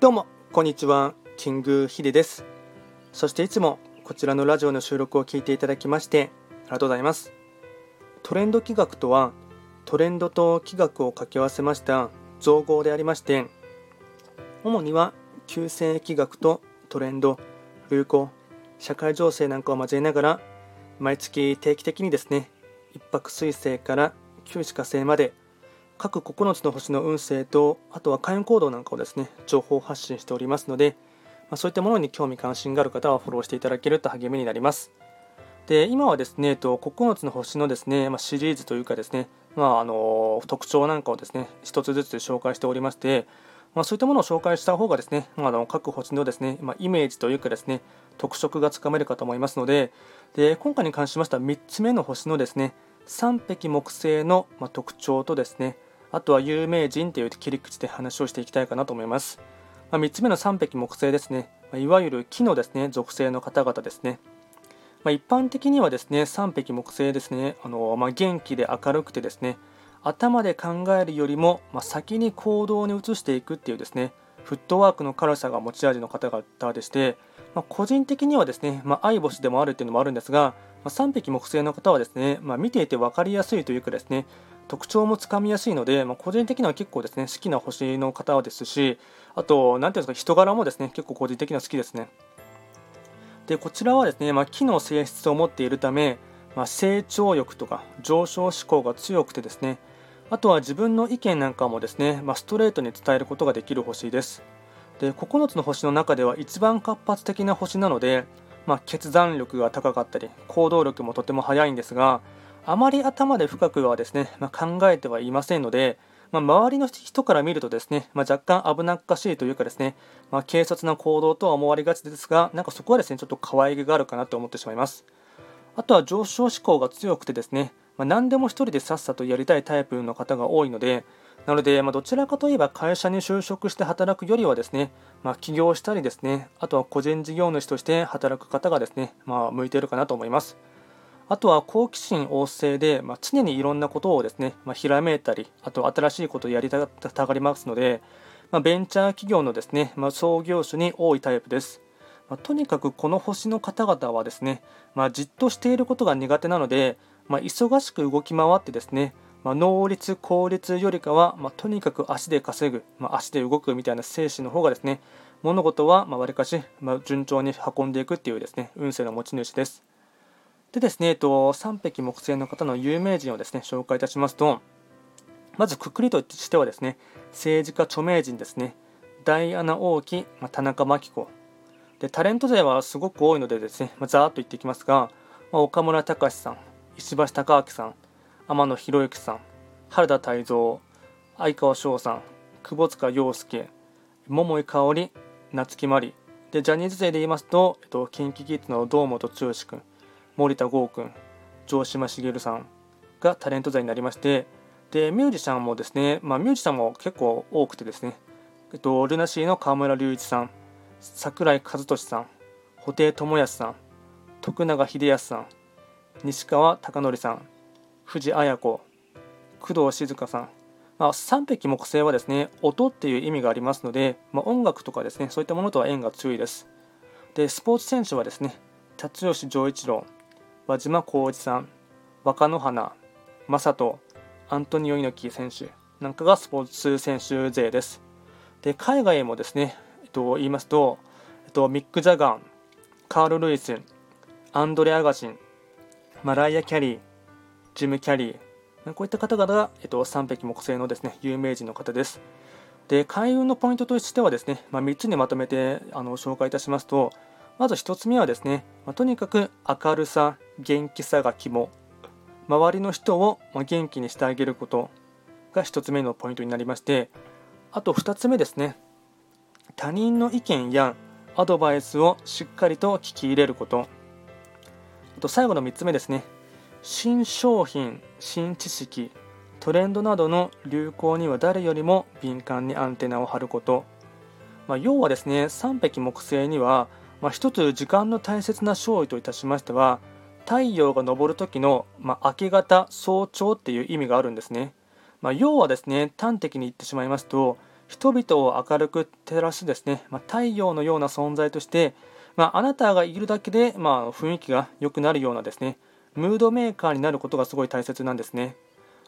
どうもこんにちは。キングヒデです。そしていつもこちらのラジオの収録を聞いていただきましてありがとうございます。トレンド企画とはトレンドと企画を掛け合わせました造語でありまして主には旧世企画とトレンド流行社会情勢なんかを交えながら毎月定期的にですね一泊水星から旧歯火星まで各9つの星の運勢とあとは開運行動なんかをですね情報発信しておりますので、まあ、そういったものに興味関心がある方はフォローしていただけると励みになります。で今はですね9つの星のですね、まあ、シリーズというかですね、まあ、あの特徴なんかをですね一つずつ紹介しておりましてまあ、そういったものを紹介した方がですね、まあ、の各星のですね、まあ、イメージというかですね特色がつかめるかと思いますのでで今回に関しましては3つ目の星のですね3匹木星の、ま特徴とですねあとは有名人という切り口で話をしていきたいかなと思います。まあ、3つ目の3匹木星ですね、いわゆる木のですね属性の方々ですね。まあ、一般的にはですね3匹木星ですね、あのまあ、元気で明るくてですね頭で考えるよりも、ま先に行動に移していくっていうですねフットワークの軽さが持ち味の方々でして、ま個人的にはですね、ま相星でもあるっていうのもあるんですが、ま3匹木星の方はですね、ま見ていて分かりやすいというかですね特徴もつかみやすいので、まあ、個人的には結構ですね好きな星の方ですしあと何ていうんですか人柄もですね結構個人的には好きですね。でこちらはですね、まあ、木の性質を持っているため、まあ、成長欲とか上昇志向が強くてですねあとは自分の意見なんかもですね、ま、ストレートに伝えることができる星です。で9つの星の中では一番活発的な星なので、ま、決断力が高かったり行動力もとても速いんですがあまり頭で深くはですね、まあ、考えてはいませんので、まあ、周りの人から見るとですね、まあ、若干危なっかしいというかですね、まあ、軽率な行動とは思われがちですが、なんかそこはですね、ちょっと可愛げがあるかなと思ってしまいます。あとは上昇志向が強くてですね、まあ、何でも一人でさっさとやりたいタイプの方が多いので、なので、まあ、どちらかといえば会社に就職して働くよりはですね、まあ、起業したりですね、あとは個人事業主として働く方がですね、まあ、向いているかなと思います。あとは好奇心旺盛で、まあ、常にいろんなことをですね、まあ、ひらめいたり、あと新しいことをやりたがりますので、まあ、ベンチャー企業のですね、ま創業種に多いタイプです。まとにかくこの星の方々はですね、まじっとしていることが苦手なので、ま忙しく動き回ってですね、ま能率、効率よりかは、まとにかく足で稼ぐ、ま足で動くみたいな精神の方がですね、物事はわりかし、ま順調に運んでいくっていうですね、運勢の持ち主です。でですね、えっと、3匹木星の方の有名人をですね、紹介いたしますと、まずくくりとしてはですね、政治家著名人ですね、ダイアナ王妃、まあ、田中真紀子。で、タレント勢はすごく多いのでですね、まあ、ざーっと言っていきますが、まあ、岡村隆史さん、石橋貴明さん、天野博之さん、原田泰造、相川翔さん、窪塚洋介、桃井かおり、夏木マリ。で、ジャニーズ勢で言いますと、えっと、KinKiKids の堂本剛君、森田剛君城島茂さんがタレント座になりましてでミュージシャンもですね、まあ、ミュージシャンも結構多くてですね、えっと、ルナシーの河村隆一さん櫻井和寿さん布袋寅泰さん徳永英康さん西川貴教さん藤あや子工藤静香さん、まあ、3匹木星はですね音っていう意味がありますので、まあ、音楽とかですねそういったものとは縁が強いです。でスポーツ選手はですね辰吉丈一郎輪島浩二さん、若野花、正人、アントニオ猪木選手なんかがスポーツ選手勢です。で海外もですね、えっと、言いますと、えっと、ミック・ジャガン、カール・ルイス、アンドレ・アガシン、マライア・キャリー、ジム・キャリー、こういった方々が、えっと、3匹木星のですね有名人の方です。で開運のポイントとしてはですね、まあ、3つにまとめてあの紹介いたしますと、まず1つ目はですね、まあ、とにかく明るさ、元気さが肝。周りの人を元気にしてあげることが1つ目のポイントになりまして、あと2つ目ですね、他人の意見やアドバイスをしっかりと聞き入れること。あと最後の3つ目ですね、新商品、新知識、トレンドなどの流行には誰よりも敏感にアンテナを張ること。まあ、要はですね、3匹木星にはまあ、一つ時間の大切な勝利といたしましては太陽が昇る時の、まあ、明け方早朝っていう意味があるんですね、まあ、要はですね端的に言ってしまいますと人々を明るく照らすですね、まあ、太陽のような存在として、まあ、あなたがいるだけで、まあ、雰囲気が良くなるようなですねムードメーカーになることがすごい大切なんですね。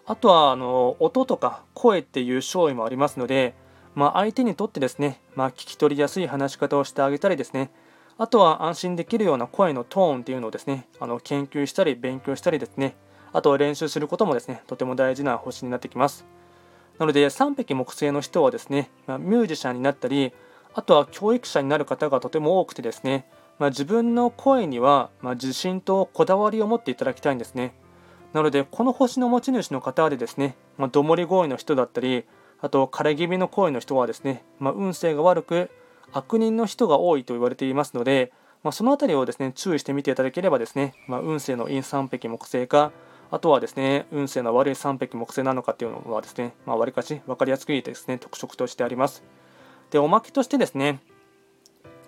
あとはあの音とか声っていう勝利もありますので、まあ、相手にとってですね、まあ、聞き取りやすい話し方をしてあげたりですねあとは安心できるような声のトーンっていうのをですねあの研究したり勉強したりですね。あとは練習することもですねとても大事な星になってきます。なので3匹木星の人はですね、まあ、ミュージシャンになったりあとは教育者になる方がとても多くてですね、まあ、自分の声には、ま自信とこだわりを持っていただきたいんですね。なのでこの星の持ち主の方でですね、まあ、どもり声の人だったりあと枯れ気味の声の人はですね、ま、運勢が悪く悪人の人が多いと言われていますので、まあ、その辺りをですね注意してみていただければですね、ま運勢の陰3匹木星かあとはですね、運勢の悪い3匹木星なのかっていうのはですね、まあ、かし分かりやすくですね、特色としてあります。で、おまけとしてですね、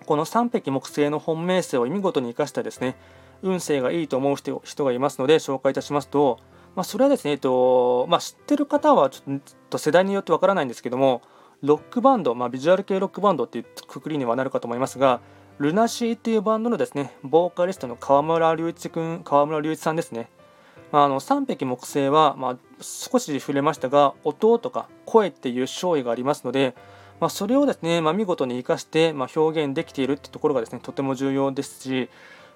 この3匹木星の本命星を見事に生かしたですね、運勢がいいと思う人がいますので紹介いたしますと、まあ、それはですね、えっとまあ、知ってる方はちょっと世代によってわからないんですけども、ロックバンド、まあ、ビジュアル系ロックバンドっていうくくりにはなるかと思いますが、ルナシーっていうバンドのですね、ボーカリストの川村隆一君、川村隆一さんですね。まあ、あの3匹木星は、まあ、少し触れましたが音とか声っていう勝利がありますので、まあ、それをですね、ま、見事に生かして、ま表現できているってところがですねとても重要ですし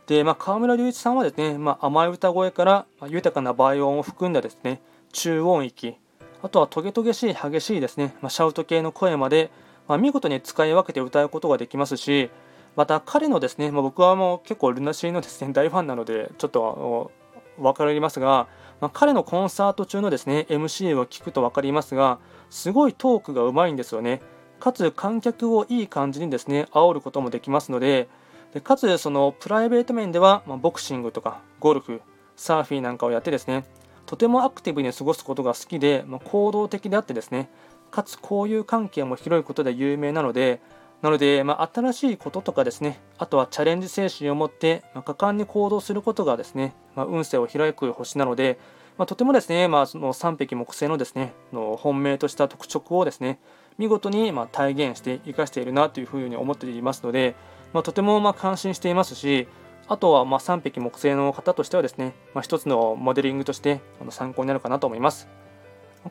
で、まあ、川村隆一さんはですね、ま甘い歌声から、ま豊かな倍音を含んだですね中音域あとはトゲトゲしい激しいですね、まシャウト系の声まで、ま見事に使い分けて歌うことができますしまた彼のですね、ま僕はもう結構ルナシーのですね 大ファンなのでちょっと分かりますが、まあ、彼のコンサート中のですね MC を聞くと分かりますがすごいトークがうまいんですよね。かつ観客をいい感じにですね煽ることもできますのででかつそのプライベート面では、まあ、ボクシングとかゴルフサーフィンなんかをやってですねとてもアクティブに過ごすことが好きで、まあ、行動的であってですねかつ交友関係も広いことで有名なのでなので、まあ、新しいこととかですね、あとはチャレンジ精神を持って、まあ、果敢に行動することがですね、ま、運勢を開く星なので、まとてもですね、まあ、その3匹木星のですね、の本命とした特色をですね、見事にま体現して生かしているなというふうに思っていますので、まとてもま感心していますし、あとはま3匹木星の方としてはですね、まあ、一つのモデリングとして参考になるかなと思います。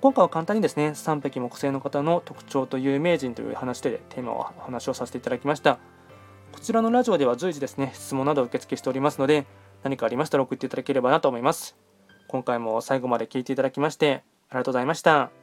今回は簡単にですね、3匹木星の方の特徴と有名人という話でテーマをお話をさせていただきました。こちらのラジオでは随時ですね、質問など受付しておりますので、何かありましたら送っていただければなと思います。今回も最後まで聞いていただきまして、ありがとうございました。